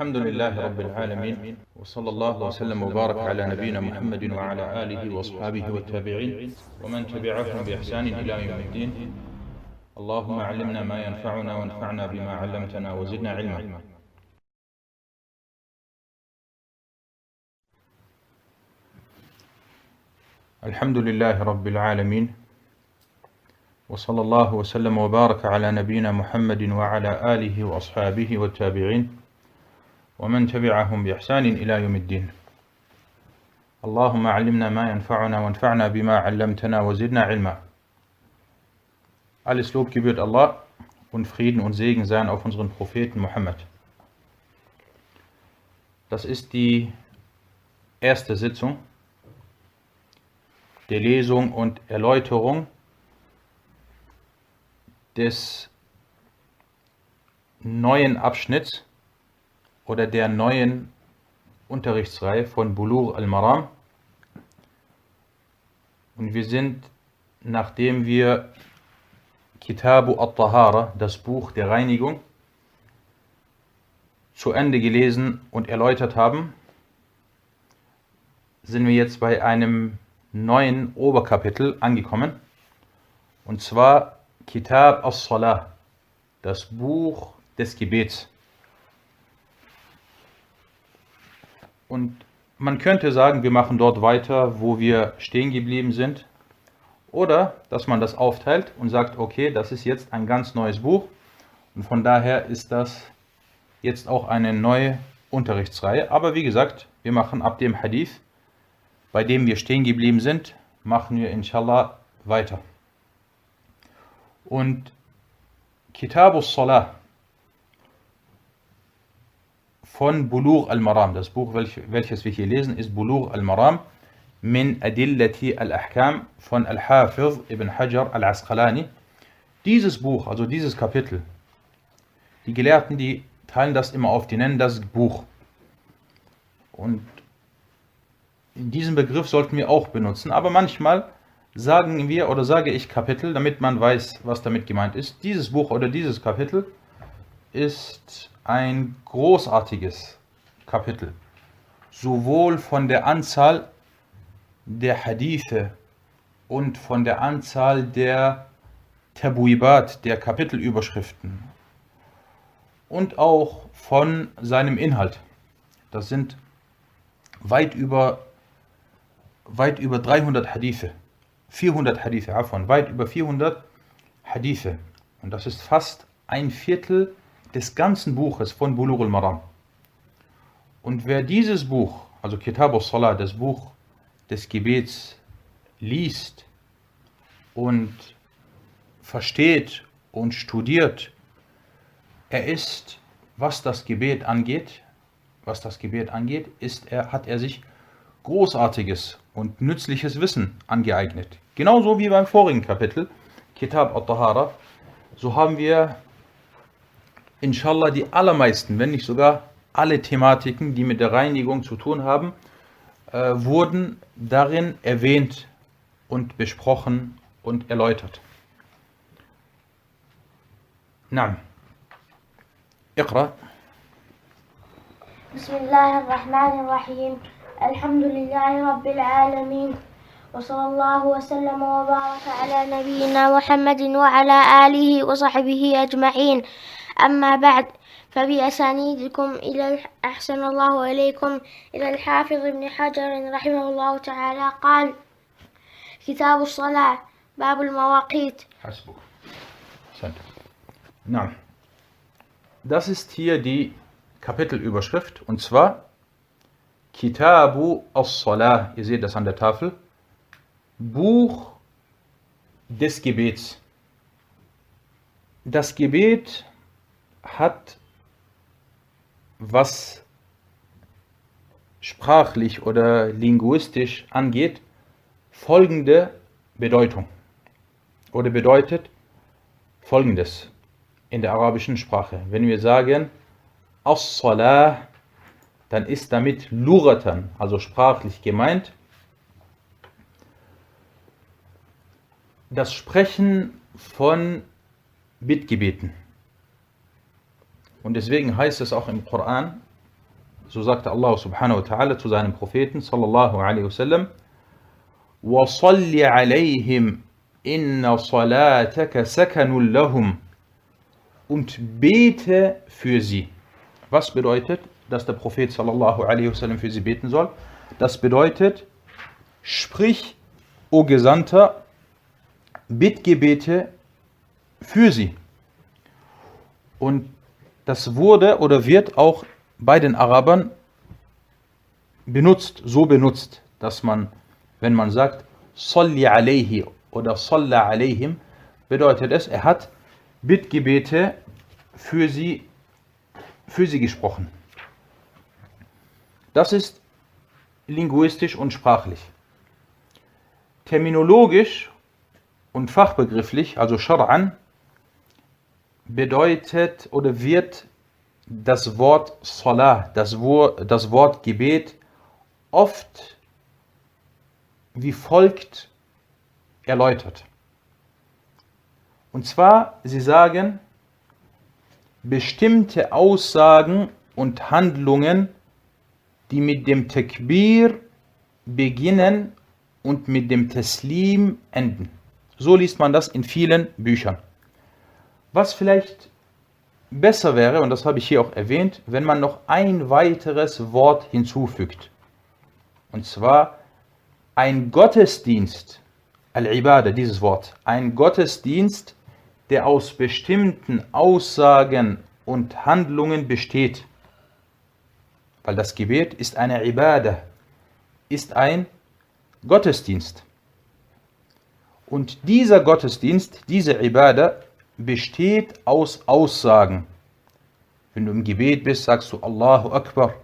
الحمد لله رب العالمين وصلى الله وسلم وبارك على نبينا محمد وعلى آله وأصحابه والتابعين ومن تبعهم بإحسان إلى يوم الدين. اللهم علمنا ما ينفعنا وانفعنا بما علمتنا وزدنا علما. الحمد لله رب العالمين وصلى الله وسلم وبارك على نبينا محمد وعلى آله وأصحابه والتابعين. ومن تبعهم بإحسان إلى يوم الدين اللهم علمنا ما ينفعنا وانفعنا بما علمتنا وزدنا علما Alles Lob gebührt Allah und Frieden und Segen seien auf unseren Propheten Muhammad. Das ist die erste Sitzung der Lesung und Erläuterung des neuen Abschnitts oder der neuen Unterrichtsreihe von Bulur al-Maram. Und wir sind, nachdem wir Kitabu al-Tahara, das Buch der Reinigung, zu Ende gelesen und erläutert haben, sind wir jetzt bei einem neuen Oberkapitel angekommen. Und zwar Kitab as-Salah, das Buch des Gebets. Und man könnte sagen, wir machen dort weiter, wo wir stehen geblieben sind. Oder dass man das aufteilt und sagt, okay, das ist jetzt ein ganz neues Buch. Und von daher ist das jetzt auch eine neue Unterrichtsreihe. Aber wie gesagt, wir machen ab dem Hadith, bei dem wir stehen geblieben sind, machen wir inshallah weiter. Und Kitabus Salah von Bulugh al-Maram, das Buch, welches wir hier lesen, ist Bulugh al-Maram min Adillati al-Ahkam von Al-Hafiz ibn Hajar al-Asqalani. Dieses Buch, also dieses Kapitel, die Gelehrten, die teilen das immer auf, die nennen das Buch. Und diesen Begriff sollten wir auch benutzen, aber manchmal sagen wir oder sage ich Kapitel, damit man weiß, was damit gemeint ist. Dieses Buch oder dieses Kapitel ist ein großartiges Kapitel, sowohl von der Anzahl der Hadithe und von der Anzahl der Tabuibat, der Kapitelüberschriften und auch von seinem Inhalt. Das sind weit über, weit über 300 Hadithe. 400 Hadithe, davon, weit über 400 Hadithe. Und das ist fast ein Viertel des ganzen Buches von Bulugh al-Maram. Und wer dieses Buch, also Kitab al-Salah, das Buch des Gebets, liest und versteht und studiert, er ist, was das Gebet angeht, was das Gebet angeht, ist er, hat er sich großartiges und nützliches Wissen angeeignet. Genauso wie beim vorigen Kapitel, Kitab al-Tahara, so haben wir inshallah die allermeisten, wenn nicht sogar alle Thematiken, die mit der Reinigung zu tun haben, äh, wurden darin erwähnt und besprochen und erläutert. نعم اقرأ بسم الله الرحمن الرحيم الحمد لله رب العالمين وصلى الله وسلم وبارك على نبينا محمد وعلى آله وصحبه أجمعين أما بعد فبأسانيدكم إلى أحسن الله إليكم إلى الحافظ ابن حجر رحمه الله تعالى قال كتاب الصلاة باب المواقيت حسبك. Na, das ist hier die Kapitelüberschrift und zwar Kitabu as-Salah. Ihr seht das an der Tafel. Buch des Gebets. Das Gebet hat, was sprachlich oder linguistisch angeht, folgende Bedeutung. Oder bedeutet folgendes in der arabischen Sprache. Wenn wir sagen As-Salah, dann ist damit Luratan, also sprachlich gemeint, das Sprechen von Bittgebeten. Und deswegen heißt es auch im Koran, so sagte Allah subhanahu wa ta'ala zu seinem Propheten sallallahu alaihi wasallam, وَصَلِّ عَلَيْهِمْ إِنَّ صَلَاتَكَ سَكَنٌ لَهُمْ und bete für sie. Was bedeutet, dass der Prophet sallallahu alaihi wasallam für sie beten soll? Das bedeutet, sprich, o Gesandter, Bittgebete für sie. Und das wurde oder wird auch bei den Arabern benutzt, so benutzt, dass man, wenn man sagt, Salli alayhi oder Salla alayhim, bedeutet es, er hat Bittgebete für sie, für sie gesprochen. Das ist linguistisch und sprachlich. Terminologisch und fachbegrifflich, also Shar'an, bedeutet oder wird das Wort Salah, das Wort, das Wort Gebet oft wie folgt erläutert. Und zwar, sie sagen, bestimmte Aussagen und Handlungen, die mit dem Takbir beginnen und mit dem Teslim enden. So liest man das in vielen Büchern. Was vielleicht besser wäre, und das habe ich hier auch erwähnt, wenn man noch ein weiteres Wort hinzufügt. Und zwar ein Gottesdienst, Al-Ibadah, dieses Wort, ein Gottesdienst, der aus bestimmten Aussagen und Handlungen besteht. Weil das Gebet ist eine Ibadah, ist ein Gottesdienst. Und dieser Gottesdienst, diese Ibadah, besteht aus Aussagen. Wenn du im Gebet bist, sagst du Allahu Akbar.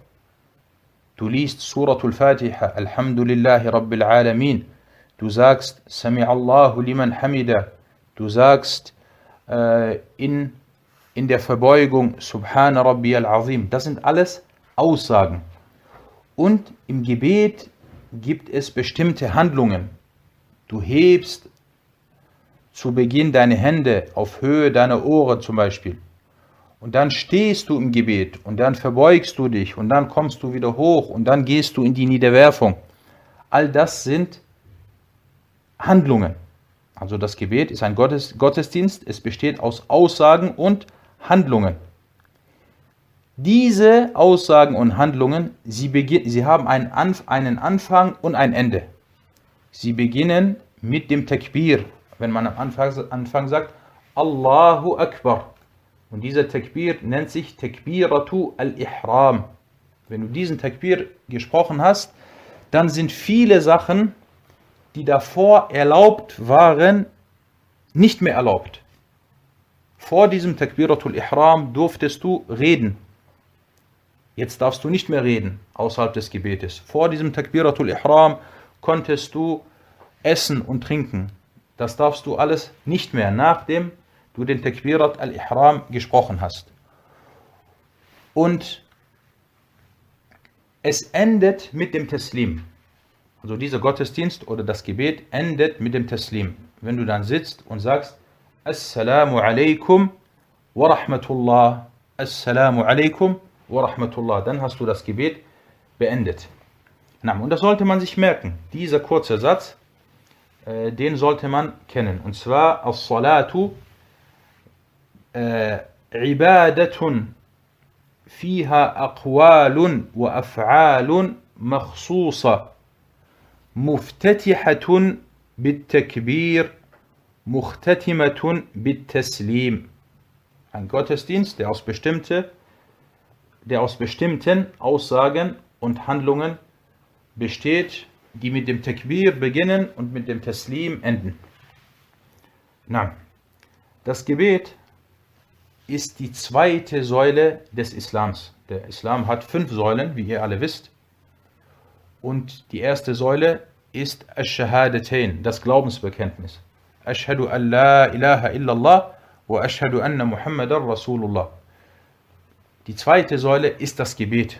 Du liest Suratul Fatiha, Alhamdulillahi Rabbil Alamin. Du sagst Sami Allahu liman hamida. Du sagst äh, in, in der Verbeugung Subhana Rabbi al-Azim. Das sind alles Aussagen. Und im Gebet gibt es bestimmte Handlungen. Du hebst zu Beginn deine Hände auf Höhe deiner Ohren zum Beispiel. Und dann stehst du im Gebet und dann verbeugst du dich und dann kommst du wieder hoch und dann gehst du in die Niederwerfung. All das sind Handlungen. Also das Gebet ist ein Gottesdienst, es besteht aus Aussagen und Handlungen. Diese Aussagen und Handlungen, sie, sie haben einen, Anf einen Anfang und ein Ende. Sie beginnen mit dem Takbir, wenn man am Anfang, Anfang sagt, Allahu Akbar. Und dieser Takbir nennt sich Takbiratu al-Ihram. Wenn du diesen Takbir gesprochen hast, dann sind viele Sachen, die davor erlaubt waren, nicht mehr erlaubt. Vor diesem Takbiratul Ihram durftest du reden. Jetzt darfst du nicht mehr reden außerhalb des Gebetes. Vor diesem Takbiratul Ihram konntest du essen und trinken. Das darfst du alles nicht mehr, nachdem du den Takbirat al-Ihram gesprochen hast. Und es endet mit dem Teslim. Also dieser Gottesdienst oder das Gebet endet mit dem Teslim. Wenn du dann sitzt und sagst, Assalamu alaikum wa rahmatullah, Assalamu alaikum wa rahmatullah, dann hast du das Gebet beendet. Und das sollte man sich merken. Dieser kurze Satz, äh, den sollte man kennen. Und zwar As-Salatu äh, Ibadatun fiha aqwalun wa af'alun makhsusa muftatihatun بالتكبير مختتمة بالتسليم ein Gottesdienst, der aus, bestimmte, der aus bestimmten Aussagen und Handlungen besteht, die mit dem Takbir beginnen und mit dem Taslim enden. Na, das Gebet ist die zweite Säule des Islams. Der Islam hat fünf Säulen, wie ihr alle wisst. Und die erste Säule ist Ash-Shahadatain, das Glaubensbekenntnis. Ashhadu an la ilaha illallah wa ashhadu anna Muhammadan Rasulullah. Die zweite Säule ist das Gebet.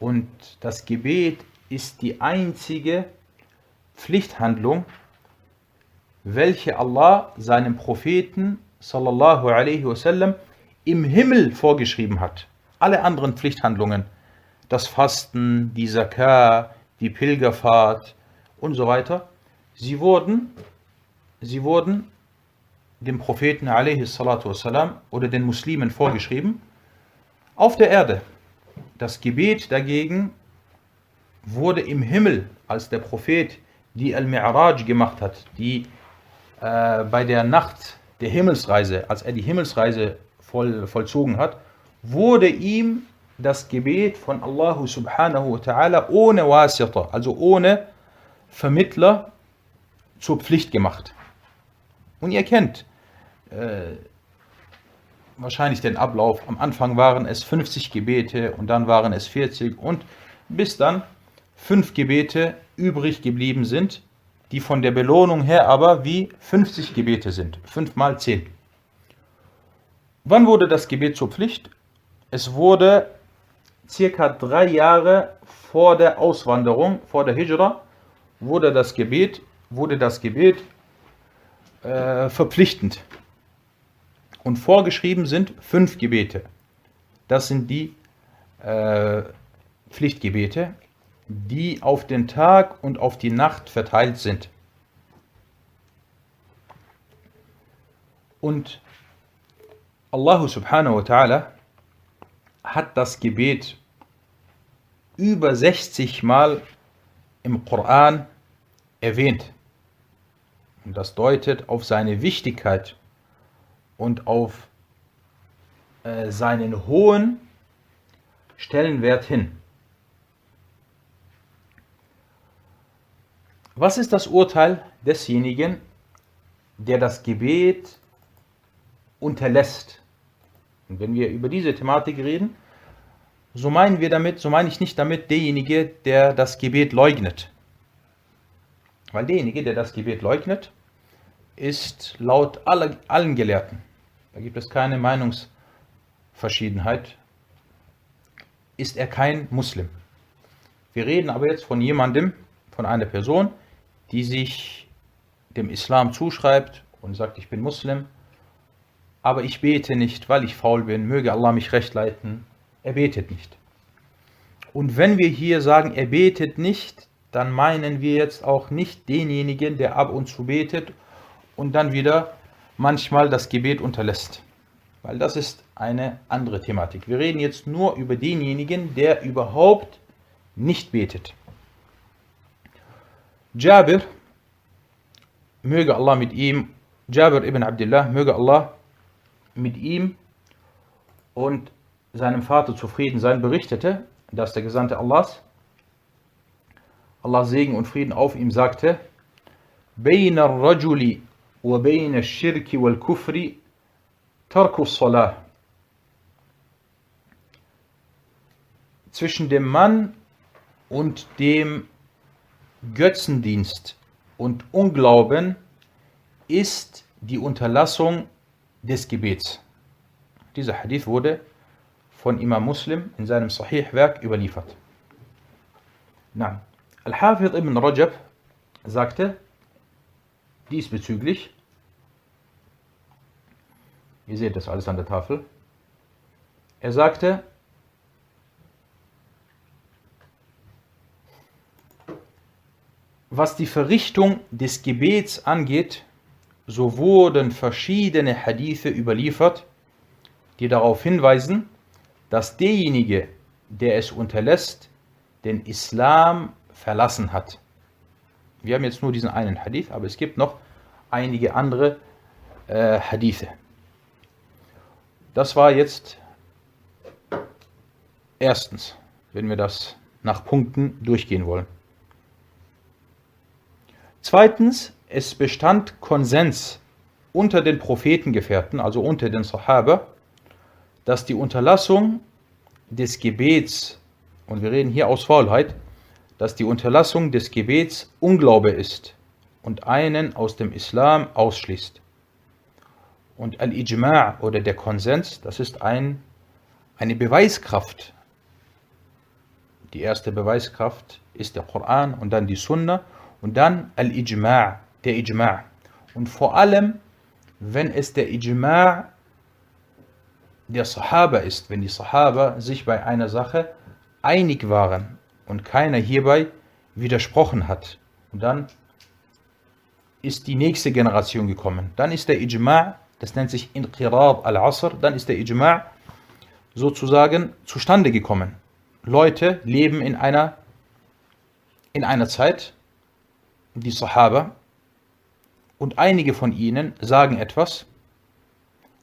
Und das Gebet ist die einzige Pflichthandlung, welche Allah seinem Propheten sallallahu alaihi wasallam im Himmel vorgeschrieben hat. Alle anderen Pflichthandlungen, das Fasten, die Zakar, die Pilgerfahrt und so weiter, sie wurden, sie wurden dem Propheten alaihi salatu wasalam oder den Muslimen vorgeschrieben auf der Erde. Das Gebet dagegen wurde im Himmel, als der Prophet die Al-Mi'raj gemacht hat, die äh, bei der Nacht der Himmelsreise, als er die Himmelsreise voll, vollzogen hat, wurde ihm das Gebet von Allah subhanahu wa ta'ala ohne Wasita, also ohne Vermittler, zur Pflicht gemacht. Und ihr kennt äh, wahrscheinlich den Ablauf. Am Anfang waren es 50 Gebete und dann waren es 40 und bis dann fünf Gebete übrig geblieben sind, die von der Belohnung her aber wie 50 Gebete sind. 5 mal 10. Wann wurde das Gebet zur Pflicht? Es wurde circa drei Jahre vor der Auswanderung, vor der Hijra, wurde das Gebet, wurde das Gebet äh, verpflichtend. Und vorgeschrieben sind fünf Gebete. Das sind die äh, Pflichtgebete, die auf den Tag und auf die Nacht verteilt sind. Und Allah subhanahu wa ta'ala hat das Gebet über 60 Mal im Koran erwähnt. Und das deutet auf seine Wichtigkeit und auf äh, seinen hohen Stellenwert hin. Was ist das Urteil desjenigen, der das Gebet unterlässt? Und wenn wir über diese Thematik reden, so meinen wir damit, so meine ich nicht damit derjenige, der das Gebet leugnet. Weil derjenige, der das Gebet leugnet, ist laut aller, allen Gelehrten, da gibt es keine Meinungsverschiedenheit, ist er kein Muslim. Wir reden aber jetzt von jemandem, von einer Person, die sich dem Islam zuschreibt und sagt, ich bin Muslim, aber ich bete nicht, weil ich faul bin, möge Allah mich recht leiten. Er betet nicht. Und wenn wir hier sagen, er betet nicht, dann meinen wir jetzt auch nicht denjenigen, der ab und zu betet und dann wieder manchmal das Gebet unterlässt. Weil das ist eine andere Thematik. Wir reden jetzt nur über denjenigen, der überhaupt nicht betet. Jabir, möge Allah mit ihm, Jabir ibn Abdullah, möge Allah mit ihm und seinem Vater zufrieden sein, berichtete, dass der Gesandte Allahs, Allah Segen und Frieden auf ihm sagte, بين الرجل وبين الشرك والكفر ترك الصلاة Zwischen dem Mann und dem Götzendienst und Unglauben ist die Unterlassung des Gebets. Dieser Hadith wurde von Imam Muslim in seinem Sahih-Werk überliefert. Al-Hafid ibn Rajab sagte diesbezüglich, ihr seht das alles an der Tafel, er sagte, Was die Verrichtung des Gebets angeht, so wurden verschiedene Hadithe überliefert, die darauf hinweisen, dass derjenige, der es unterlässt, den Islam verlassen hat. Wir haben jetzt nur diesen einen Hadith, aber es gibt noch einige andere äh, Hadithe. Das war jetzt erstens, wenn wir das nach Punkten durchgehen wollen. Zweitens, es bestand Konsens unter den Prophetengefährten, also unter den Sahaba, dass die Unterlassung des Gebets, und wir reden hier aus Faulheit, dass die Unterlassung des Gebets Unglaube ist und einen aus dem Islam ausschließt. Und Al-Ijma' oder der Konsens, das ist ein, eine Beweiskraft. Die erste Beweiskraft ist der Koran und dann die Sunna und dann Al-Ijma', der Ijma'. Und vor allem, wenn es der Ijma' der Sahaba ist, wenn die Sahaba sich bei einer Sache einig waren und keiner hierbei widersprochen hat. Und dann ist die nächste Generation gekommen. Dann ist der Ijma', das nennt sich Inqirab al-Asr, dann ist der Ijma' sozusagen zustande gekommen. Leute leben in einer, in einer Zeit, die Sahaba, und einige von ihnen sagen etwas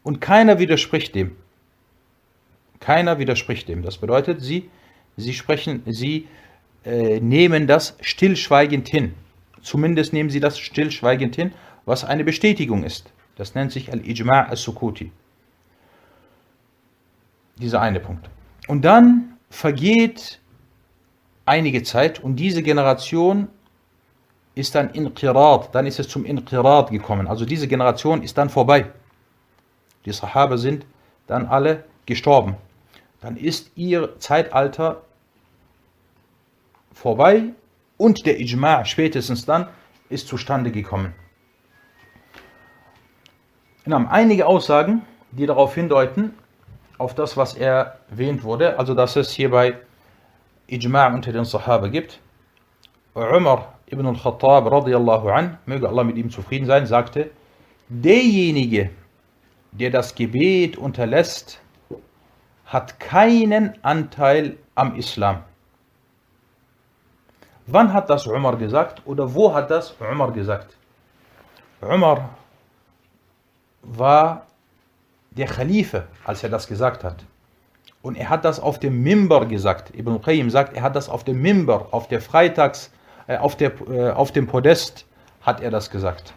und keiner widerspricht dem. Keiner widerspricht dem. Das bedeutet, sie, sie sprechen, sie äh, nehmen das stillschweigend hin. Zumindest nehmen sie das stillschweigend hin, was eine Bestätigung ist. Das nennt sich Al-Ijma' al-Sukuti. Dieser eine Punkt. Und dann vergeht einige Zeit und diese Generation ist dann Inqirat, dann ist es zum Inqirat gekommen. Also diese Generation ist dann vorbei. Die Sahaba sind dann alle gestorben. Dann ist ihr Zeitalter vorbei und der Ijma' spätestens dann ist zustande gekommen. Wir haben einige Aussagen, die darauf hindeuten, auf das, was erwähnt wurde, also dass es hierbei Ijma' unter den Sahaba gibt. Umar ibn al-Khattab radiallahu an, möge Allah mit ihm zufrieden sein, sagte, derjenige, der das Gebet unterlässt, hat keinen Anteil am Islam. Wann hat das Umar gesagt oder wo hat das Umar gesagt? Umar war der Khalife, als er das gesagt hat. Und er hat das auf dem Mimber gesagt. Ibn Qayyim sagt, er hat das auf dem Mimber, auf der Freitags, auf, der, äh, auf dem Podest hat er das gesagt.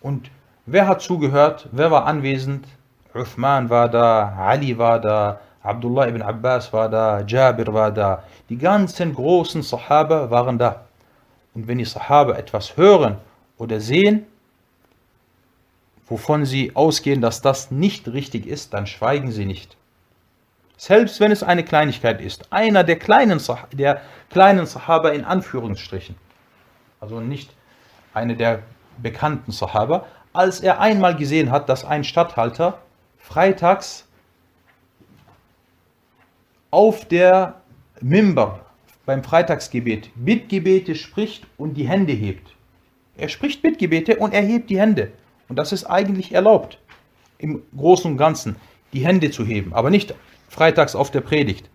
Und wer hat zugehört? Wer war anwesend? Uthman war da, Ali war da, Abdullah ibn Abbas war da, Jabir war da. Die ganzen großen Sahaba waren da. Und wenn die Sahaba etwas hören oder sehen, wovon sie ausgehen, dass das nicht richtig ist, dann schweigen sie nicht. Selbst wenn es eine Kleinigkeit ist. Einer der kleinen, der kleinen Sahaba in Anführungsstrichen. Also nicht eine der bekannten Sahaba. Als er einmal gesehen hat, dass ein Statthalter freitags auf der Mimber beim Freitagsgebet Bittgebete spricht und die Hände hebt. Er spricht Bittgebete und er hebt die Hände. Und das ist eigentlich erlaubt, im Großen und Ganzen die Hände zu heben, aber nicht freitags auf der Predigt.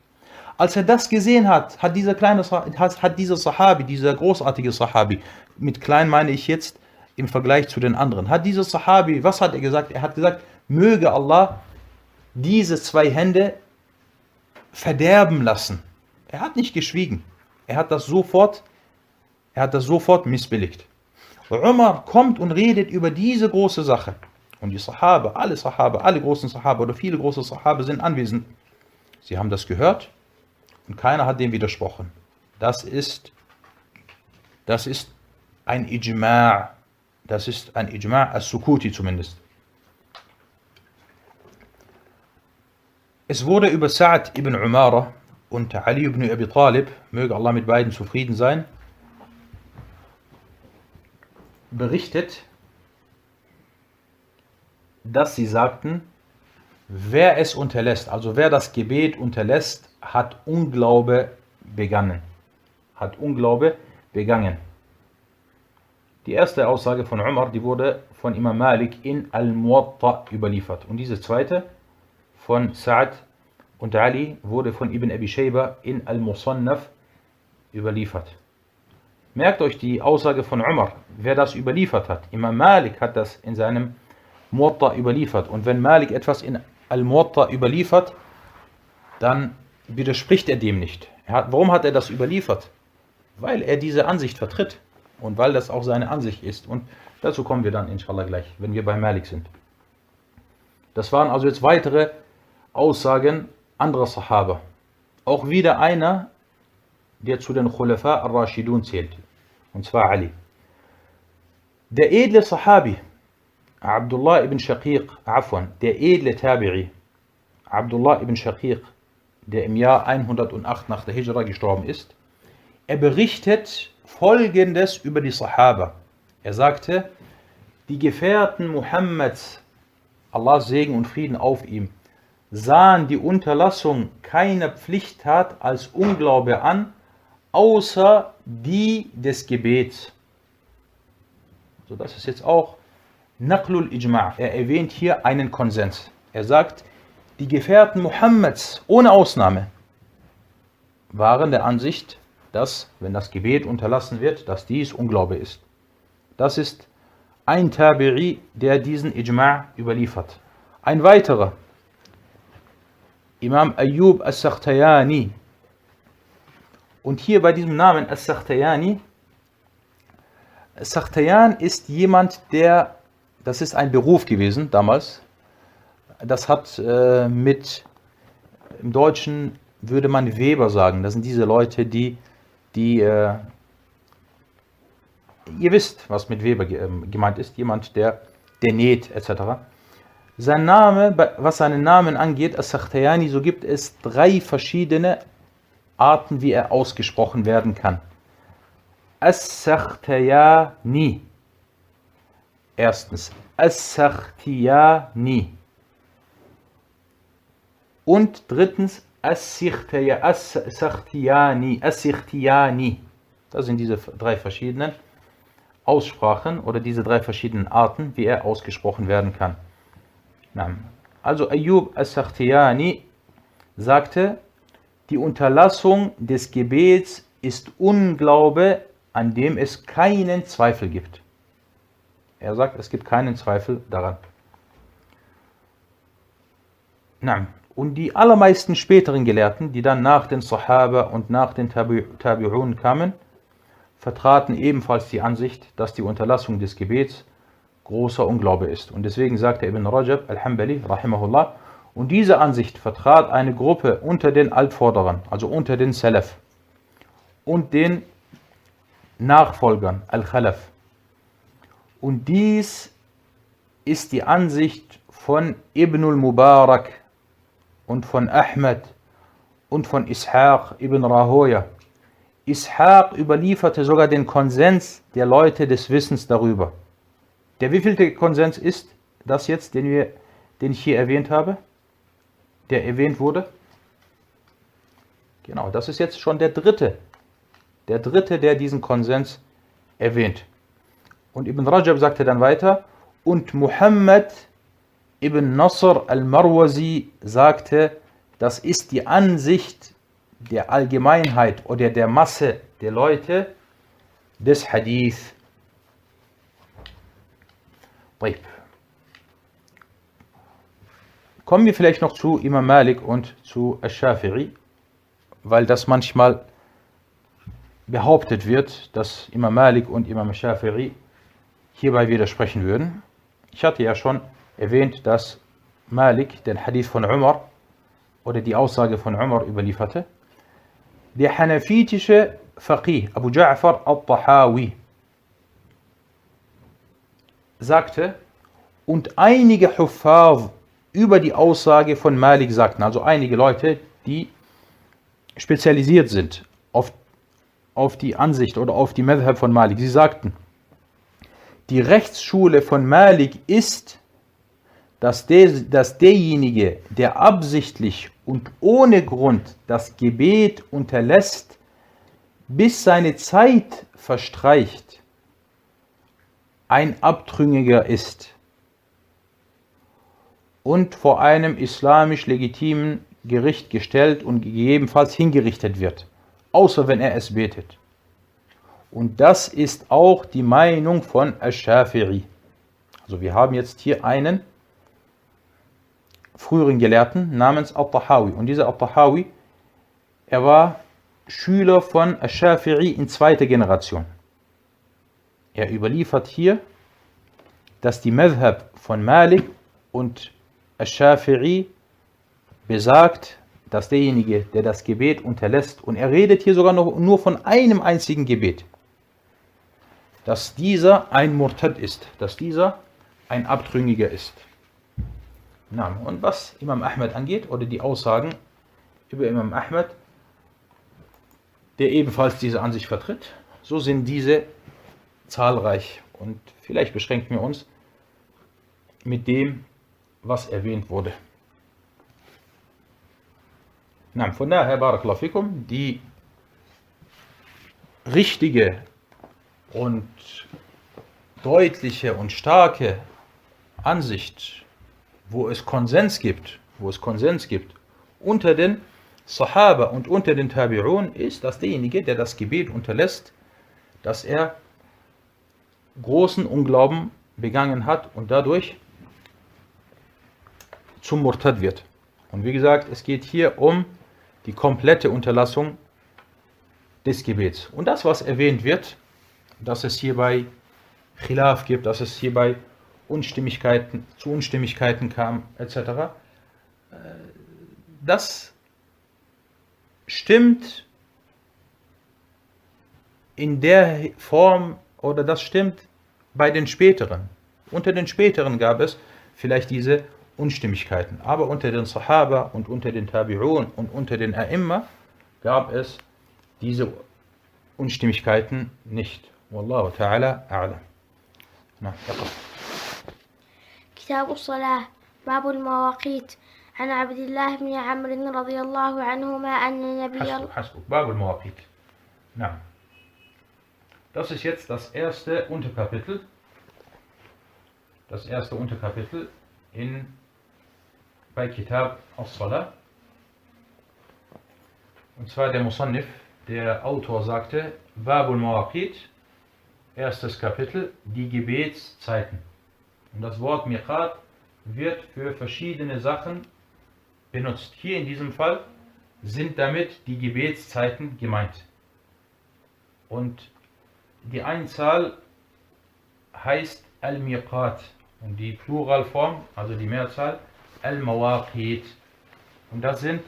Als er das gesehen hat, hat dieser kleine hat dieser Sahabi, dieser großartige Sahabi, mit klein meine ich jetzt im Vergleich zu den anderen, hat dieser Sahabi, was hat er gesagt? Er hat gesagt, möge Allah diese zwei Hände verderben lassen. Er hat nicht geschwiegen. Er hat das sofort, er hat das sofort missbilligt. Umar kommt und redet über diese große Sache. Und die Sahaba, alle Sahaba, alle großen Sahaba oder viele große Sahaba sind anwesend. Sie haben das gehört und keiner hat dem widersprochen. Das ist, das ist ein Ijma'. Das ist ein Ijma' as-Sukuti zumindest. Es wurde über Sa'd ibn Umara und Ali ibn Abi Talib, möge Allah mit beiden zufrieden sein, berichtet, dass sie sagten, wer es unterlässt, also wer das Gebet unterlässt, hat Unglaube begangen. Hat Unglaube begangen. Die erste Aussage von Umar, die wurde von Imam Malik in Al-Muwatta überliefert. Und diese zweite von Sa'd und Ali wurde von Ibn Abi Shayba in Al-Musannaf überliefert. Merkt euch die Aussage von Umar, wer das überliefert hat. Imam Malik hat das in seinem Muwatta überliefert. Und wenn Malik etwas in Al-Muwatta überliefert, dann widerspricht er dem nicht. Er hat, warum hat er das überliefert? Weil er diese Ansicht vertritt und weil das auch seine Ansicht ist. Und dazu kommen wir dann inshallah gleich, wenn wir bei Malik sind. Das waren also jetzt weitere Aussagen anderer Sahaba. Auch wieder einer, der zu den Khulafa al-Rashidun zählt. Und zwar Ali. Der edle Sahabi, Abdullah ibn Shaqiq, Afwan, der edle Tabi'i, Abdullah ibn Shaqiq, der im Jahr 108 nach der Hijra gestorben ist, er berichtet folgendes über die Sahaba. Er sagte, die Gefährten Muhammads, Allahs Segen und Frieden auf ihm, sahen die Unterlassung keiner Pflichttat als Unglaube an, außer die des Gebets. So, das ist jetzt auch Naqlul Ijma'. Er erwähnt hier einen Konsens. Er sagt, die Gefährten Mohammeds ohne Ausnahme waren der Ansicht, dass, wenn das Gebet unterlassen wird, dass dies Unglaube ist. Das ist ein Tabi'i, der diesen Ijma' überliefert. Ein weiterer, Imam Ayyub as-Sakhtayani. Und hier bei diesem Namen as-Sakhtayani, Sakhtayan ist jemand, der, das ist ein Beruf gewesen damals, das hat äh, mit, im Deutschen würde man Weber sagen, das sind diese Leute, die, die äh, ihr wisst, was mit Weber ähm, gemeint ist, jemand, der, der näht, etc. Sein Name, was seinen Namen angeht, As-Sakhtayani, so gibt es drei verschiedene Arten, wie er ausgesprochen werden kann. As-Sakhtayani. Erstens, As-Sakhtiyani. Und drittens. As-Sakhtiyani. Das sind diese drei verschiedenen Aussprachen oder diese drei verschiedenen Arten, wie er ausgesprochen werden kann. Also Ayyub as-Sakhtiyani sagte, die Unterlassung des Gebets ist Unglaube, an dem es keinen Zweifel gibt. Er sagt, es gibt keinen Zweifel daran. Und die allermeisten späteren Gelehrten, die dann nach den Sahaba und nach den Tabi'un kamen, vertraten ebenfalls die Ansicht, dass die Unterlassung des Gebets großer Unglaube ist. Und deswegen sagte Ibn Rajab al-Hambali, rahimahullah, und diese Ansicht vertrat eine Gruppe unter den Altvorderern, also unter den Salaf und den Nachfolgern, Al-Khalaf. Und dies ist die Ansicht von Ibn al-Mubarak und von Ahmed und von Ishaq ibn Rahoya. Ishaq überlieferte sogar den Konsens der Leute des Wissens darüber. Der wievielte Konsens ist das jetzt, den, wir, den ich hier erwähnt habe? Der erwähnt wurde? Genau, das ist jetzt schon der dritte. Der dritte, der diesen Konsens erwähnt. Und Ibn Rajab sagte dann weiter, und Muhammad ibn Nasr al-Marwazi sagte, das ist die Ansicht der Allgemeinheit oder der Masse der Leute des Hadith. Kommen wir vielleicht noch zu Imam Malik und zu Ash-Shafi'i, weil das manchmal behauptet wird, dass Imam Malik und Imam Shafi'i hierbei widersprechen würden. Ich hatte ja schon erwähnt, dass Malik den Hadith von Umar oder die Aussage von Umar überlieferte. Der hanafitische Faqih Abu Ja'far al-Tahawi sagte, und einige Huffaz über die Aussage von Malik sagten, also einige Leute, die spezialisiert sind auf, auf die Ansicht oder auf die Madhab von Malik. Sie sagten, die Rechtsschule von Malik ist, dass, der, dass derjenige, der absichtlich und ohne Grund das Gebet unterlässt, bis seine Zeit verstreicht, ein Abtrünniger ist und vor einem islamisch legitimen Gericht gestellt und gegebenenfalls hingerichtet wird, außer wenn er es betet. Und das ist auch die Meinung von Ash-Shafi'i. Also wir haben jetzt hier einen früheren Gelehrten namens Al-Tahawi. Und dieser Al-Tahawi, er war Schüler von Ash-Shafi'i in zweiter Generation. Er überliefert hier, dass die Madhab von Malik und Ash-Shafi'i besagt, dass derjenige, der das Gebet unterlässt, und er redet hier sogar noch nur von einem einzigen Gebet, dass dieser ein Murtad ist, dass dieser ein Abtrünniger ist. Und was Imam Ahmed angeht, oder die Aussagen über Imam Ahmed, der ebenfalls diese Ansicht vertritt, so sind diese zahlreich und vielleicht beschränken wir uns mit dem, was erwähnt wurde. Von daher, Barakallahu die richtige und deutliche und starke Ansicht, wo es Konsens gibt, wo es Konsens gibt unter den Sahaba und unter den Tabi'un, ist, dass derjenige, der das Gebet unterlässt, dass er großen Unglauben begangen hat und dadurch zum Murtad wird. Und wie gesagt, es geht hier um die komplette Unterlassung des Gebets. Und das, was erwähnt wird, dass es hierbei Khilaf gibt, dass es hierbei Unstimmigkeiten, zu Unstimmigkeiten kam, etc., äh, das stimmt in der Form oder das stimmt bei den späteren. Unter den späteren gab es vielleicht diese Unstimmigkeiten, aber unter den Sahaba und unter den Tabi'un und unter den A'imma gab es diese Unstimmigkeiten nicht. Wallahu ta'ala a'lam. Na, كتاب الصلاة باب المواقيت عن عبد الله بن عمرو رضي الله عنهما أن النبي Hasbuk, Hasbuk, Babul Mawaqit. Na. Das ist jetzt das erste Unterkapitel. Das erste Unterkapitel in bei Kitab as-Salah. Und zwar der Musannif, der Autor sagte, Babul Mawaqit, erstes Kapitel, die Gebetszeiten. Und das Wort Miqat wird für verschiedene Sachen benutzt. Hier in diesem Fall sind damit die Gebetszeiten gemeint. Und die Einzahl heißt Al-Miqat und die Pluralform, also die Mehrzahl, Al-Mawaqit. Und das sind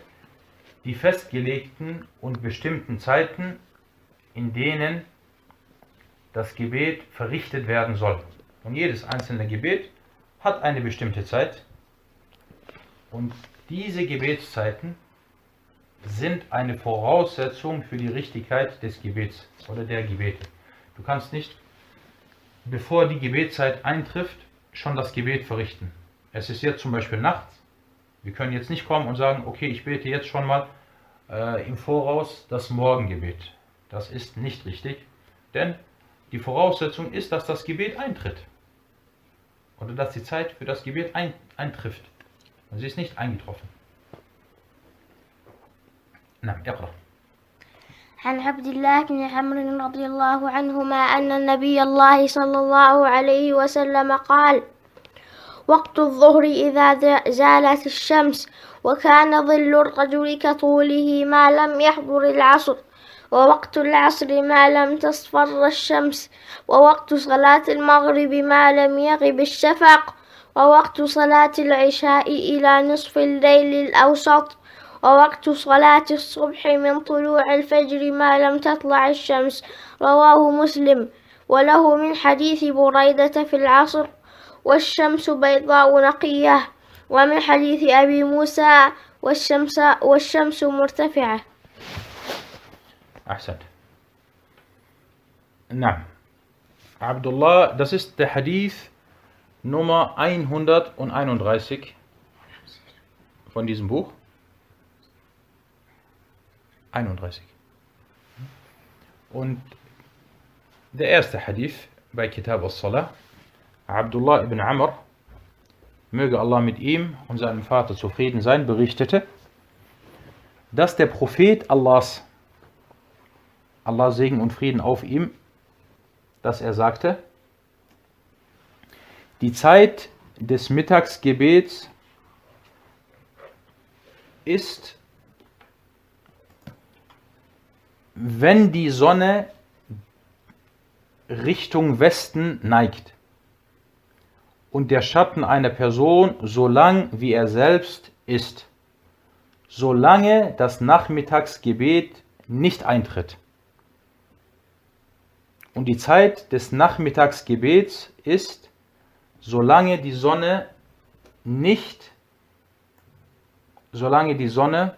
die festgelegten und bestimmten Zeiten, in denen das Gebet verrichtet werden soll. Und jedes einzelne Gebet hat eine bestimmte Zeit. Und diese Gebetszeiten sind eine Voraussetzung für die Richtigkeit des Gebets oder der Gebete. Du kannst nicht, bevor die Gebetszeit eintrifft, schon das Gebet verrichten. Es ist jetzt zum Beispiel nachts. Wir können jetzt nicht kommen und sagen, okay, ich bete jetzt schon mal äh, im Voraus das Morgengebet. Das ist nicht richtig, denn die Voraussetzung ist, dass das Gebet eintritt. Oder dass die Zeit für das Gebet ein, eintrifft. Und sie ist nicht eingetroffen. Na, اقرأ. عن عبد الله بن عمرو رضي الله عنهما أن النبي الله صلى الله عليه وسلم قال وقت الظهر إذا زالت الشمس وكان ظل الرجل كطوله ما لم يحضر العصر ووقت العصر ما لم تصفر الشمس ووقت صلاة المغرب ما لم يغب الشفق ووقت صلاة العشاء إلى نصف الليل الأوسط ووقت صلاة الصبح من طلوع الفجر ما لم تطلع الشمس رواه مسلم. وله من حديث بريدة في العصر والشمس بيضاء نقية ومن حديث أبي موسى والشمس والشمس مرتفعة Ahsant. Na, Abdullah, das ist der Hadith Nummer 131 von diesem Buch. 31. Und der erste Hadith bei Kitab al-Salah, Abdullah ibn Amr, möge Allah mit ihm und seinem Vater zufrieden sein, berichtete, dass der Prophet Allahs, Allah Segen und Frieden auf ihm, dass er sagte, die Zeit des Mittagsgebets ist, wenn die Sonne Richtung Westen neigt und der Schatten einer Person so lang wie er selbst ist, solange das Nachmittagsgebet nicht eintritt. Und die Zeit des Nachmittagsgebets ist, solange die Sonne nicht, solange die Sonne,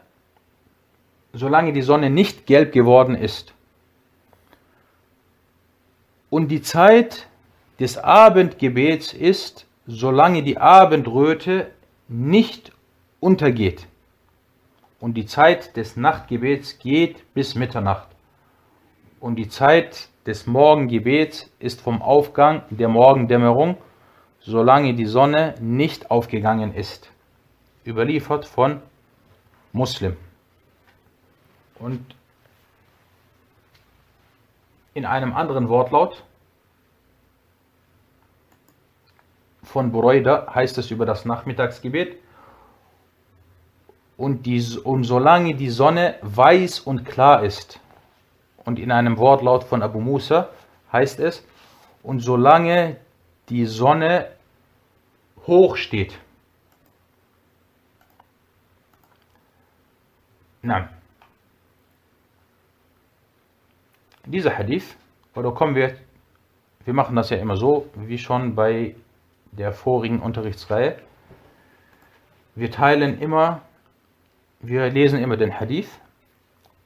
solange die Sonne nicht gelb geworden ist. Und die Zeit des Abendgebets ist, solange die Abendröte nicht untergeht. Und die Zeit des Nachtgebets geht bis Mitternacht. Und die Zeit des Morgengebets ist vom Aufgang der Morgendämmerung, solange die Sonne nicht aufgegangen ist. Überliefert von Muslim. Und in einem anderen Wortlaut von Bureuda heißt es über das Nachmittagsgebet, und, die, und solange die Sonne weiß und klar ist, und in einem Wortlaut von Abu Musa heißt es, und solange die Sonne hoch steht. Na, dieser Hadith, oder kommen wir, wir machen das ja immer so, wie schon bei der vorigen Unterrichtsreihe. Wir teilen immer, wir lesen immer den Hadith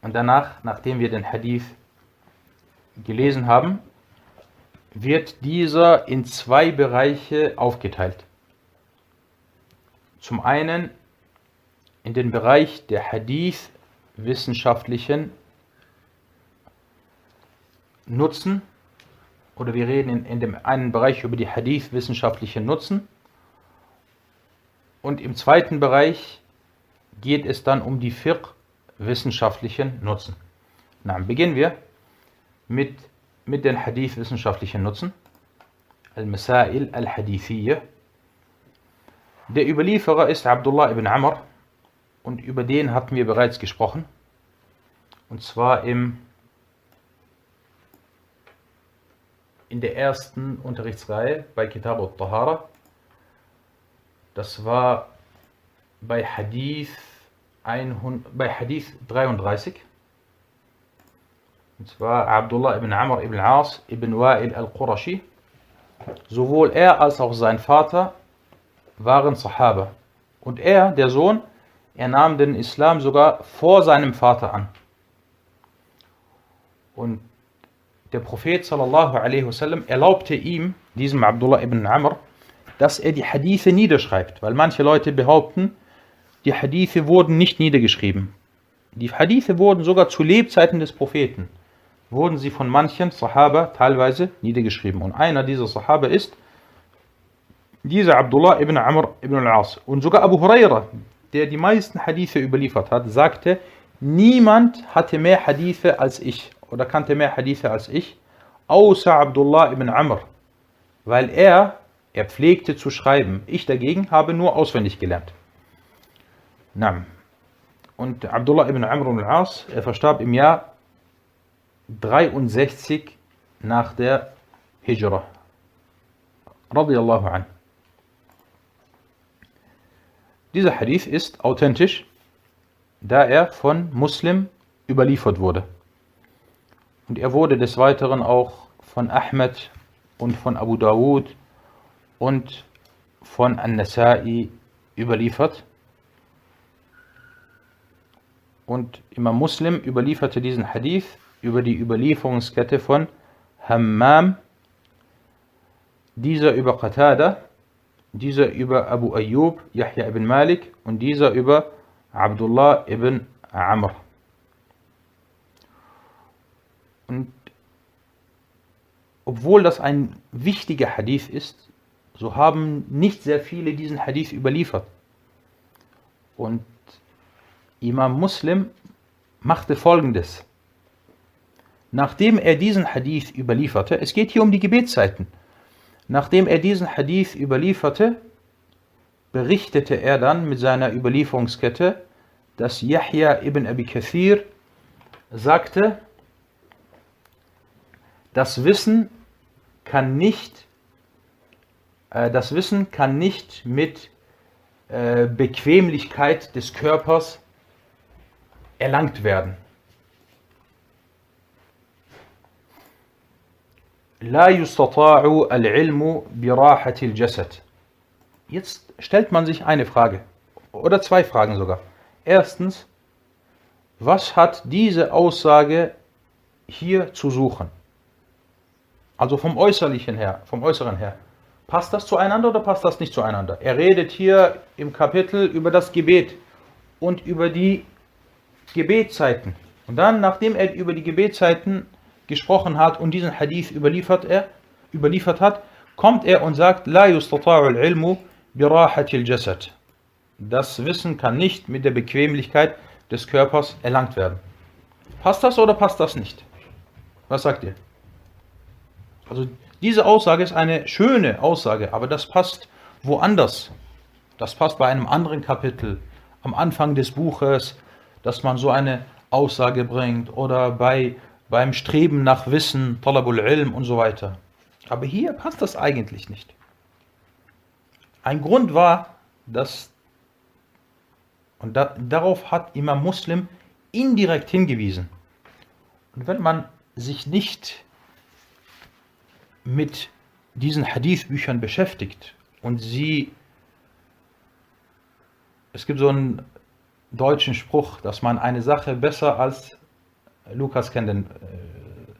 und danach, nachdem wir den Hadith gelesen haben, wird dieser in zwei Bereiche aufgeteilt. Zum einen in den Bereich der Hadith-wissenschaftlichen Nutzen, oder wir reden in, in dem einen Bereich über die Hadith-wissenschaftlichen Nutzen, und im zweiten Bereich geht es dann um die Fiqh-wissenschaftlichen Nutzen. Na, beginnen wir mit, mit den Hadith-wissenschaftlichen Nutzen. Al-Masail al-Hadithiyya. Der Überlieferer ist Abdullah ibn Amr und über den hatten wir bereits gesprochen. Und zwar im, in der ersten Unterrichtsreihe bei Kitab al-Tahara. Das war bei Hadith, 100, bei Hadith 33. Und zwar Abdullah ibn Amr ibn As ibn Wa'il al-Qurashi. Sowohl er als auch sein Vater waren Sahaba. Und er, der Sohn, er nahm den Islam sogar vor seinem Vater an. Und der Prophet sallallahu alaihi wasallam erlaubte ihm, diesem Abdullah ibn Amr, dass er die Hadithe niederschreibt, weil manche Leute behaupten, die Hadithe wurden nicht niedergeschrieben. Die Hadithe wurden sogar zu Lebzeiten des Propheten, wurden sie von manchen Sahaba teilweise niedergeschrieben. Und einer dieser Sahaba ist dieser Abdullah ibn Amr ibn al-As. Und sogar Abu Huraira, der die meisten Hadithe überliefert hat, sagte, niemand hatte mehr Hadithe als ich oder kannte mehr Hadithe als ich, außer Abdullah ibn Amr, weil er, er pflegte zu schreiben. Ich dagegen habe nur auswendig gelernt. Na. Und Abdullah ibn Amr al-As, er verstarb im Jahr 63 nach der Hijra. Radiallahu anhu. Dieser Hadith ist authentisch, da er von Muslim überliefert wurde. Und er wurde des Weiteren auch von Ahmed und von Abu Dawud und von An-Nasai überliefert. Und Imam Muslim überlieferte diesen Hadith über die Überlieferungskette von Hammam, dieser über Qatada, dieser über Abu Ayyub, Yahya ibn Malik und dieser über Abdullah ibn Amr. Und obwohl das ein wichtiger Hadith ist, so haben nicht sehr viele diesen Hadith überliefert. Und Imam Muslim machte folgendes. Nachdem er diesen Hadith überlieferte, es geht hier um die Gebetszeiten, nachdem er diesen Hadith überlieferte, berichtete er dann mit seiner Überlieferungskette, dass Yahya ibn Abi Kathir sagte, das Wissen kann nicht, äh, das Wissen kann nicht mit äh, Bequemlichkeit des Körpers erlangt werden. La yustata'u al-ilmu birahatil jasad. Jetzt stellt man sich eine Frage oder zwei Fragen sogar. Erstens, was hat diese Aussage hier zu suchen? Also vom Äußerlichen her, vom Äußeren her. Passt das zueinander oder passt das nicht zueinander? Er redet hier im Kapitel über das Gebet und über die Gebetszeiten. Und dann, nachdem er über die Gebetszeiten gesprochen hat und diesen Hadith überliefert, er, überliefert hat, kommt er und sagt, La birahatil jasad. Das Wissen kann nicht mit der Bequemlichkeit des Körpers erlangt werden. Passt das oder passt das nicht? Was sagt ihr? Also diese Aussage ist eine schöne Aussage, aber das passt woanders. Das passt bei einem anderen Kapitel, am Anfang des Buches, dass man so eine Aussage bringt oder bei, beim Streben nach Wissen, Talabul Ilm und so weiter. Aber hier passt das eigentlich nicht. Ein Grund war, dass, und da, darauf hat Imam Muslim indirekt hingewiesen. Und wenn man sich nicht mit diesen Hadith-Büchern beschäftigt und sie, es gibt so einen deutschen Spruch, dass man eine Sache besser als, Lukas kennt, den, äh,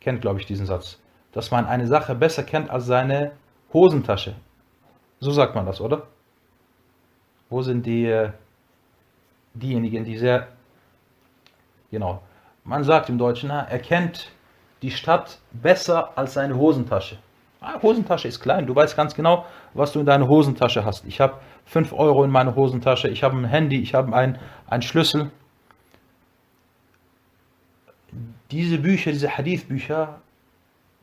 kennt glaube ich diesen Satz, dass man eine Sache besser kennt als seine Hosentasche. So sagt man das, oder? Wo sind die, äh, diejenigen, die sehr, genau, man sagt im Deutschen, er kennt die Stadt besser als seine Hosentasche. Ah, Hosentasche ist klein, du weißt ganz genau, was du in deiner Hosentasche hast. Ich habe 5 Euro in meiner Hosentasche, ich habe ein Handy, ich habe einen, einen Schlüssel. Diese Bücher, diese Hadith-Bücher,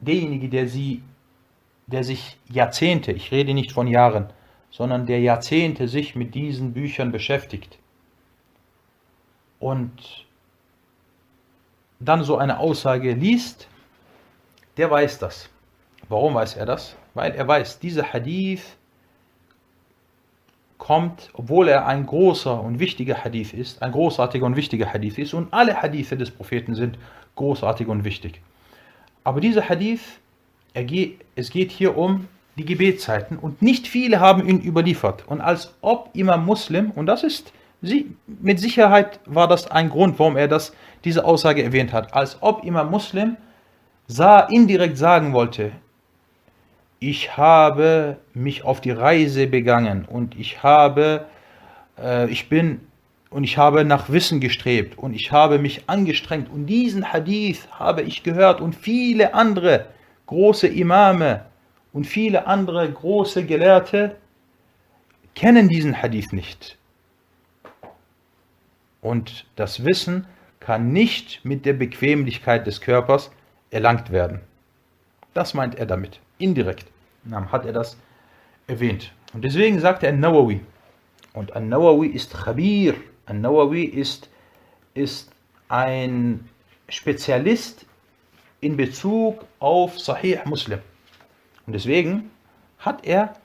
derjenige, der sie, der sich Jahrzehnte, ich rede nicht von Jahren, sondern der Jahrzehnte sich mit diesen Büchern beschäftigt und dann so eine Aussage liest, der weiß das. Warum weiß er das? Weil er weiß, dieser Hadith kommt, obwohl er ein großer und wichtiger Hadith ist, ein großartiger und wichtiger Hadith ist, und alle Hadithe des Propheten sind großartig und wichtig. Aber dieser Hadith, geht, es geht hier um die Gebetszeiten und nicht viele haben ihn überliefert. Und als ob Imam Muslim, und das ist, mit Sicherheit war das ein Grund, warum er das, diese Aussage erwähnt hat, als ob Imam Muslim sah, indirekt sagen wollte, ich habe mich auf die Reise begangen und ich habe, äh, ich bin und ich habe nach Wissen gestrebt und ich habe mich angestrengt und diesen Hadith habe ich gehört und viele andere große Imame und viele andere große Gelehrte kennen diesen Hadith nicht. Und das Wissen kann nicht mit der Bequemlichkeit des Körpers erlangt werden. Das meint er damit, indirekt hat er das erwähnt. Und deswegen sagt er An-Nawawi. Und An-Nawawi ist Khabir. An-Nawawi ist, ist ein Spezialist in Bezug auf Sahih Muslim. Und deswegen hat er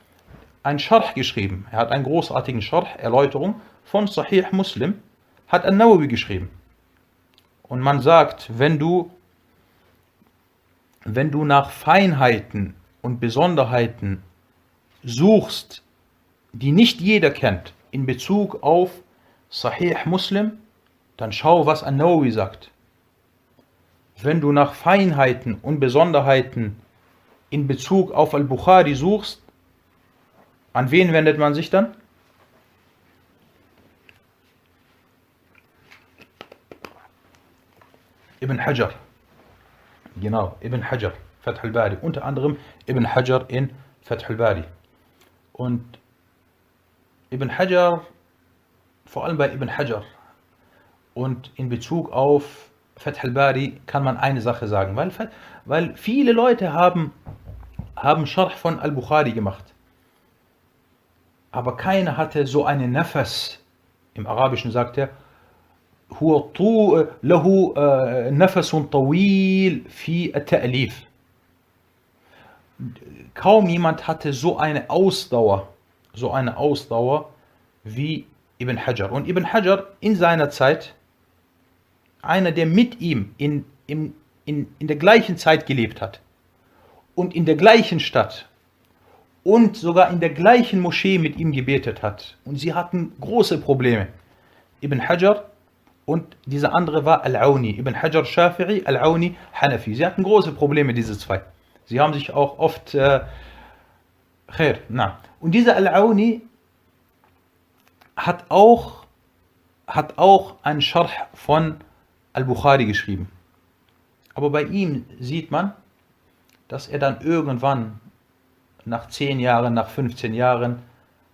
ein Scharh geschrieben. Er hat einen großartigen Scharh, Erläuterung von Sahih Muslim, hat An-Nawawi geschrieben. Und man sagt, wenn du wenn du nach Feinheiten und Besonderheiten suchst, die nicht jeder kennt, in Bezug auf Sahih Muslim, dann schau, was An-Nawawi sagt. Wenn du nach Feinheiten und Besonderheiten in Bezug auf Al-Bukhari suchst, an wen wendet man sich dann? Ibn Hajar. Genau, Ibn Hajar, Fath al-Bari. Unter anderem Ibn Hajar in Fath al-Bari. Und Ibn Hajar, vor allem bei Ibn Hajar und in Bezug auf Fath al-Bari kann man eine Sache sagen, weil, weil viele Leute haben, haben Scharh von al-Bukhari gemacht. Aber keiner hatte so einen Nefes. Im Arabischen sagt er, هو طو له نفس طويل في التأليف kaum jemand hatte so eine Ausdauer, so eine Ausdauer wie Ibn Hajar. Und Ibn Hajar in seiner Zeit, einer, der mit ihm in, in, in, in der gleichen Zeit gelebt hat und in der gleichen Stadt und sogar in der gleichen Moschee mit ihm gebetet hat. Und sie hatten große Probleme. Ibn Hajar und dieser andere war Al-Auni, Ibn Hajar Shafi'i, Al-Auni Hanafi. Sie hatten große Probleme, diese zwei. Sie haben sich auch oft äh, na. Und dieser Al-Auni hat auch hat auch einen Scharh von Al-Bukhari geschrieben. Aber bei ihm sieht man, dass er dann irgendwann, nach 10 Jahren, nach 15 Jahren,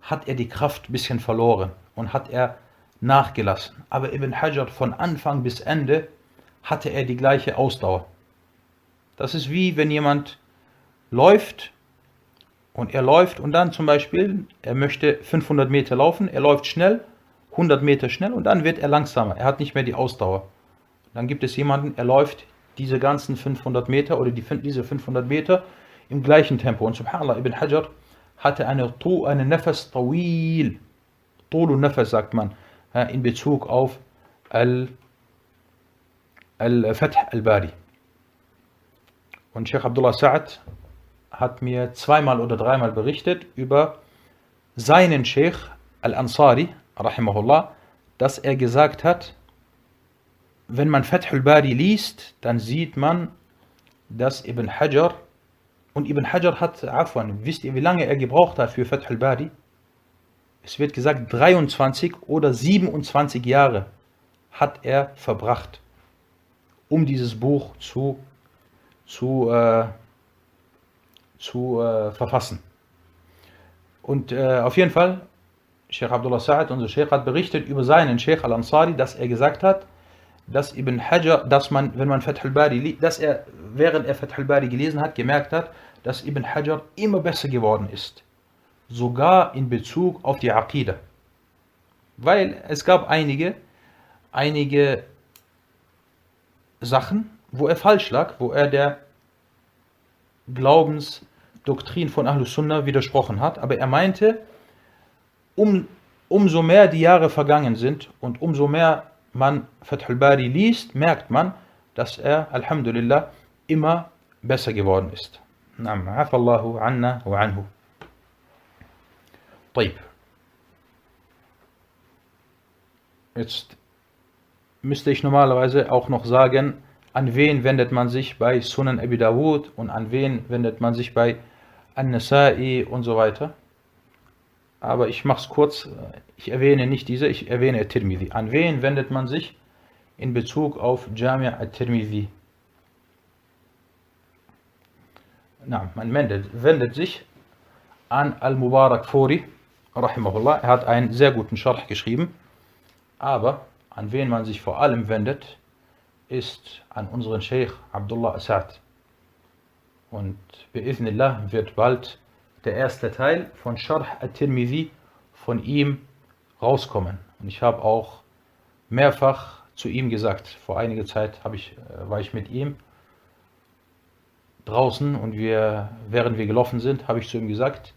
hat er die Kraft ein bisschen verloren und hat er nachgelassen. Aber Ibn Hajar von Anfang bis Ende hatte er die gleiche Ausdauer. Das ist wie wenn jemand läuft und er läuft und dann zum Beispiel, er möchte 500 Meter laufen, er läuft schnell, 100 Meter schnell und dann wird er langsamer. Er hat nicht mehr die Ausdauer. Dann gibt es jemanden, er läuft diese ganzen 500 Meter oder die, diese 500 Meter im gleichen Tempo. Und subhanallah, Ibn Hajar hatte eine, eine Nefes Tawil, Tulu Nefes sagt man, in Bezug auf Al-Fath al-Bari. Und Sheikh Abdullah Sa'ad hat mir zweimal oder dreimal berichtet über seinen Sheikh Al-Ansari, rahimahullah, dass er gesagt hat, wenn man Fathul Bari liest, dann sieht man, dass Ibn Hajar, und Ibn Hajar hat, Afwan, wisst ihr, wie lange er gebraucht hat für Fathul Bari? Es wird gesagt, 23 oder 27 Jahre hat er verbracht, um dieses Buch zu, zu, äh, zu äh, verfassen. Und äh, auf jeden Fall, Sheikh Abdullah Sa'ad, unser Sheikh, hat berichtet über seinen Sheikh Al-Ansari, dass er gesagt hat, dass Ibn Hajar, dass man, wenn man Fath al-Bari, dass er, während er Fath al-Bari gelesen hat, gemerkt hat, dass Ibn Hajar immer besser geworden ist. Sogar in Bezug auf die Aqidah. Weil es gab einige, einige Sachen, wo er falsch lag, wo er der Glaubensdoktrin von Ahlus Sunnah widersprochen hat. Aber er meinte, um, umso mehr die Jahre vergangen sind und umso mehr man Fathul Bari liest, merkt man, dass er, Alhamdulillah, immer besser geworden ist. نعم عفى الله عنا وعنه طيب Jetzt müsste ich normalerweise auch noch sagen, an wen wendet man sich bei Sunan Abi Dawud und an wen wendet man sich bei an-Nasa'i und so weiter. Aber ich mache es kurz, ich erwähne nicht diese, ich erwähne Tirmidhi. An wen wendet man sich in Bezug auf Jami' al-Tirmidhi? Na, man wendet, wendet sich an Al-Mubarak Furi, rahimahullah. Er hat einen sehr guten Scharh geschrieben. Aber an wen man sich vor allem wendet, ist an unseren Sheikh Abdullah Assad. Und bi'ithnillah wird bald der erste Teil von Sharh al-Tirmidhi von ihm rauskommen. Und ich habe auch mehrfach zu ihm gesagt, vor einiger Zeit ich, äh, war ich mit ihm draußen und wir, während wir gelaufen sind, habe ich zu ihm gesagt,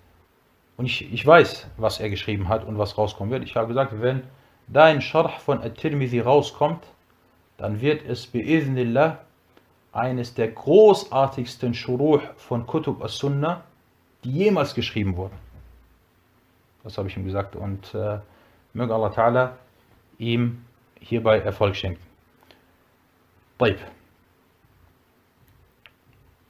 und ich, ich weiß, was er geschrieben hat und was rauskommen wird. Ich habe gesagt, wenn dein Sharh von At-Tirmidhi rauskommt, dann wird es bi'idhnillah eines der großartigsten Shuruh von Kutub as-Sunnah, die jemals geschrieben wurden. Das habe ich ihm gesagt und äh, möge Allah Ta'ala ihm hierbei Erfolg schenken. Taib.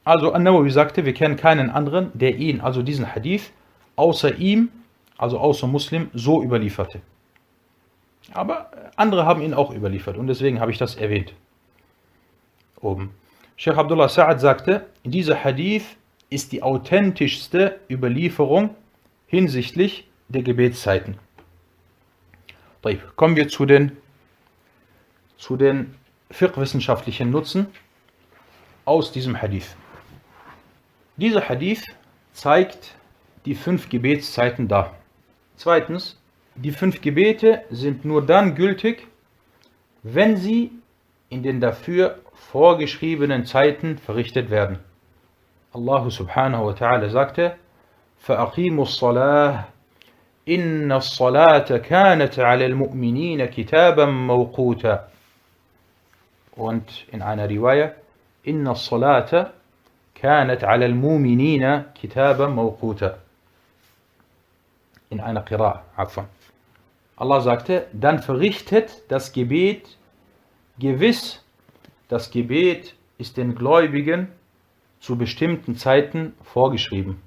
Also An-Nawawi sagte, wir kennen keinen anderen, der ihn, also diesen Hadith, außer ihm, also außer Muslim, so überlieferte. Aber andere haben ihn auch überliefert und deswegen habe ich das erwähnt. Oben. Sheikh Abdullah Sa'ad sagte, dieser Hadith ist die authentischste Überlieferung hinsichtlich der Gebetszeiten. Kommen wir zu den, zu den fiqh-wissenschaftlichen Nutzen aus diesem Hadith. Dieser Hadith zeigt die fünf Gebetszeiten dar. Zweitens, die fünf Gebete sind nur dann gültig, wenn sie in den dafür vorgeschriebenen Zeiten verrichtet werden. Allah subhanahu wa ta'ala sagte, فَأَقِيمُوا الصَّلَاةِ إِنَّ الصَّلَاةَ كَانَتْ عَلَى الْمُؤْمِنِينَ كِتَابًا مَوْقُوتًا Und in einer Riwaya, إِنَّ الصَّلَاةَ كانت على المؤمنين كتابا موقوتا in einer Qira, عفوا. Allah sagte, dann verrichtet das Gebet gewiss, das Gebet ist den Gläubigen zu bestimmten Zeiten vorgeschrieben.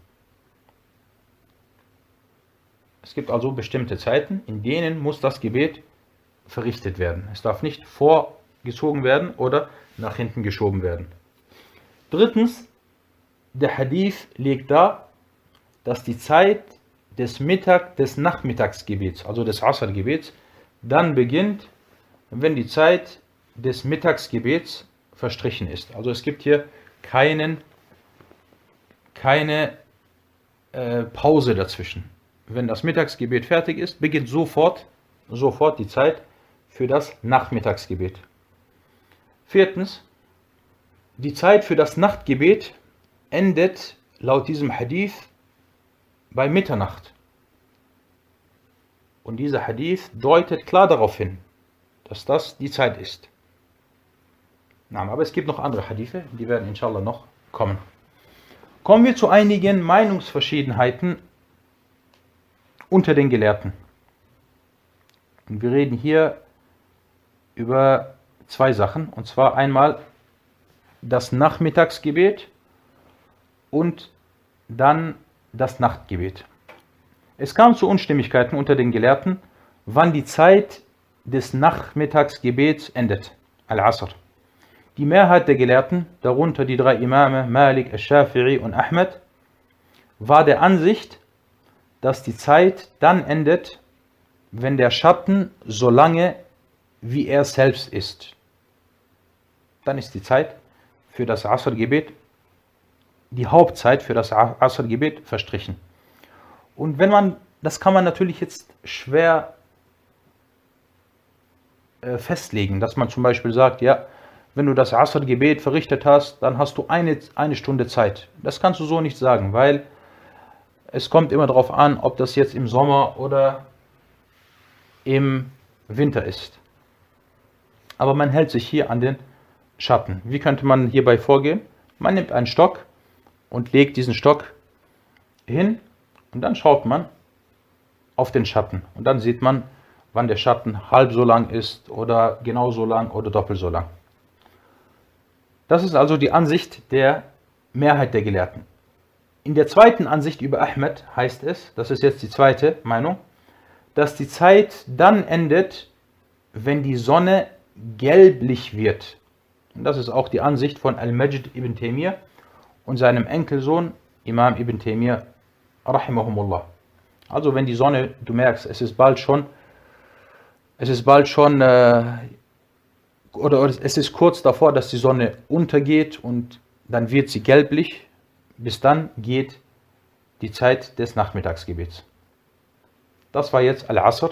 Es gibt also bestimmte Zeiten, in denen muss das Gebet verrichtet werden. Es darf nicht vorgezogen werden oder nach hinten geschoben werden. Drittens, der Hadith legt dar, dass die Zeit des Mittag, des Nachmittagsgebets, also des Asr-Gebets, dann beginnt, wenn die Zeit des Mittagsgebets verstrichen ist. Also es gibt hier keinen, keine äh, Pause dazwischen. Wenn das Mittagsgebet fertig ist, beginnt sofort, sofort die Zeit für das Nachmittagsgebet. Viertens, die Zeit für das Nachtgebet endet laut diesem Hadith bei Mitternacht. Und dieser Hadith deutet klar darauf hin, dass das die Zeit ist. Aber es gibt noch andere Hadithe, die werden inshallah noch kommen. Kommen wir zu einigen Meinungsverschiedenheiten unter den Gelehrten. Und wir reden hier über zwei Sachen. Und zwar einmal das Nachmittagsgebet und dann das Nachtgebet. Es kam zu Unstimmigkeiten unter den Gelehrten, wann die Zeit des Nachmittagsgebets endet, Al-Asr. Die Mehrheit der Gelehrten, darunter die drei Imame Malik, Al-Shafi'i und Ahmed, war der Ansicht, dass die Zeit dann endet, wenn der Schatten so lange wie er selbst ist. Dann ist die Zeit für das Asr-Gebet, die Hauptzeit für das Asr-Gebet verstrichen. Und wenn man, das kann man natürlich jetzt schwer äh, festlegen, dass man zum Beispiel sagt, ja, wenn du das Asr-Gebet verrichtet hast, dann hast du eine, eine Stunde Zeit. Das kannst du so nicht sagen, weil es kommt immer darauf an, ob das jetzt im Sommer oder im Winter ist. Aber man hält sich hier an den Schatten. Wie könnte man hierbei vorgehen? Man nimmt einen Stock und legt diesen Stock hin und dann schaut man auf den Schatten. Und dann sieht man, wann der Schatten halb so lang ist oder genauso lang oder doppelt so lang. Das ist also die Ansicht der Mehrheit der Gelehrten. In der zweiten Ansicht über Ahmed heißt es, das ist jetzt die zweite Meinung, dass die Zeit dann endet, wenn die Sonne gelblich wird. Und das ist auch die Ansicht von Al-Majd ibn Taymiyyah und seinem Enkelsohn Imam ibn Taymiyyah rahimahumullah. Also wenn die Sonne, du merkst, es ist bald schon, es ist bald schon äh, oder es ist kurz davor, dass die Sonne untergeht und dann wird sie gelblich. Bis dann geht die Zeit des Nachmittagsgebets. Das war jetzt Al-Asr.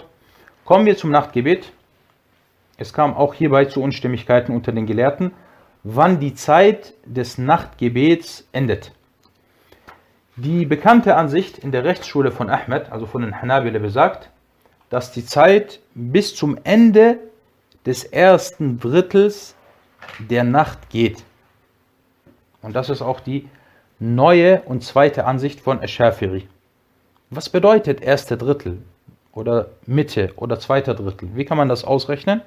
Kommen wir zum Nachtgebet. Es kam auch hierbei zu Unstimmigkeiten unter den Gelehrten, wann die Zeit des Nachtgebets endet. Die bekannte Ansicht in der Rechtsschule von Ahmed, also von den Hanabila, besagt, dass die Zeit bis zum Ende des ersten Drittels der Nacht geht. Und das ist auch die neue und zweite Ansicht von Ash-Shafiri. Was bedeutet erste Drittel oder Mitte oder zweiter Drittel? Wie kann man das ausrechnen?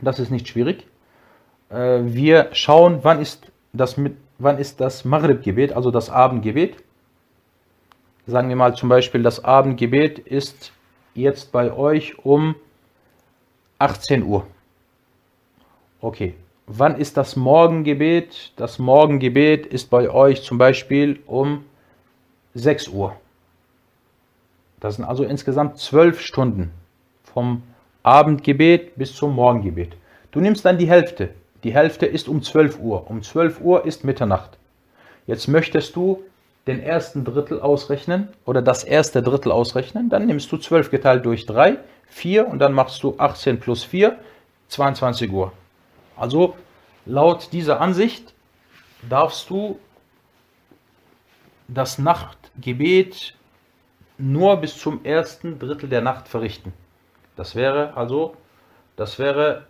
Das ist nicht schwierig. Äh, wir schauen, wann ist das, wann ist das Maghrib-Gebet, also das Abendgebet. Sagen wir mal zum Beispiel, das Abendgebet ist jetzt bei euch um 18 Uhr. Okay. Wann ist das Morgengebet? Das Morgengebet ist bei euch zum Beispiel um 6 Uhr. Das sind also insgesamt 12 Stunden vom Abendgebet bis zum Morgengebet. Du nimmst dann die Hälfte. Die Hälfte ist um 12 Uhr. Um 12 Uhr ist Mitternacht. Jetzt möchtest du den ersten Drittel ausrechnen oder das erste Drittel ausrechnen. Dann nimmst du 12 geteilt durch 3 4 und dann machst du 18 plus 4, 22 Uhr. Also laut dieser Ansicht darfst du das Nachtgebet nur bis zum ersten Drittel der Nacht verrichten. Das wäre also, das wäre,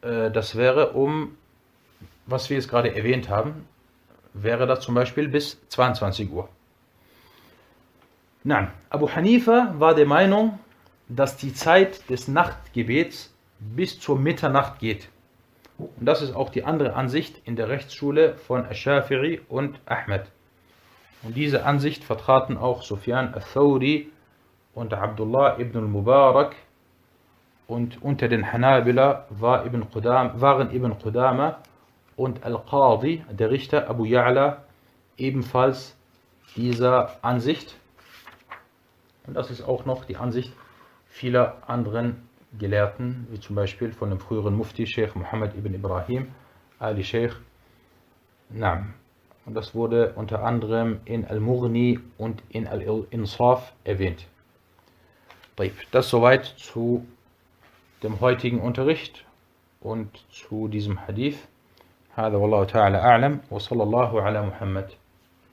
äh, das wäre um, was wir jetzt gerade erwähnt haben, wäre das zum Beispiel bis 22 Uhr. Nein, Abu Hanifa war der Meinung, dass die Zeit des Nachtgebets bis zur Mitternacht geht. Und das ist auch die andere Ansicht in der Rechtsschule von Ash-Shafiri und Ahmed. Und diese Ansicht vertraten auch Sufyan al-Thawri unter Abdullah ibn al-Mubarak und unter den Hanabila war Ibn Qudam, waren Ibn Qudama und Al-Qadi, der Richter Abu Ya'la, ebenfalls dieser Ansicht. Und das ist auch noch die Ansicht vieler anderen Gelehrten, wie zum Beispiel von dem früheren Mufti Sheikh Muhammad ibn Ibrahim, Ali Sheikh. Naam. Und das wurde unter anderem in Al-Mughni und in Al-Insaf erwähnt. Das soweit zu dem heutigen Unterricht und zu diesem Hadith. هذا والله تعالى أعلم وصلى الله على محمد